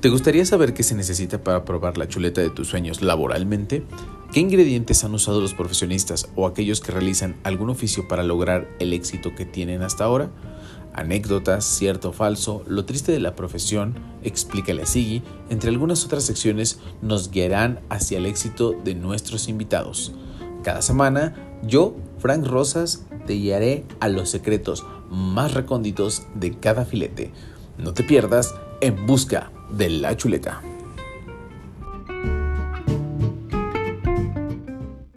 ¿Te gustaría saber qué se necesita para probar la chuleta de tus sueños laboralmente? ¿Qué ingredientes han usado los profesionistas o aquellos que realizan algún oficio para lograr el éxito que tienen hasta ahora? Anécdotas, cierto o falso, lo triste de la profesión, explícale a Sigui, entre algunas otras secciones nos guiarán hacia el éxito de nuestros invitados. Cada semana, yo, Frank Rosas, te guiaré a los secretos más recónditos de cada filete. No te pierdas en busca de la chuleta.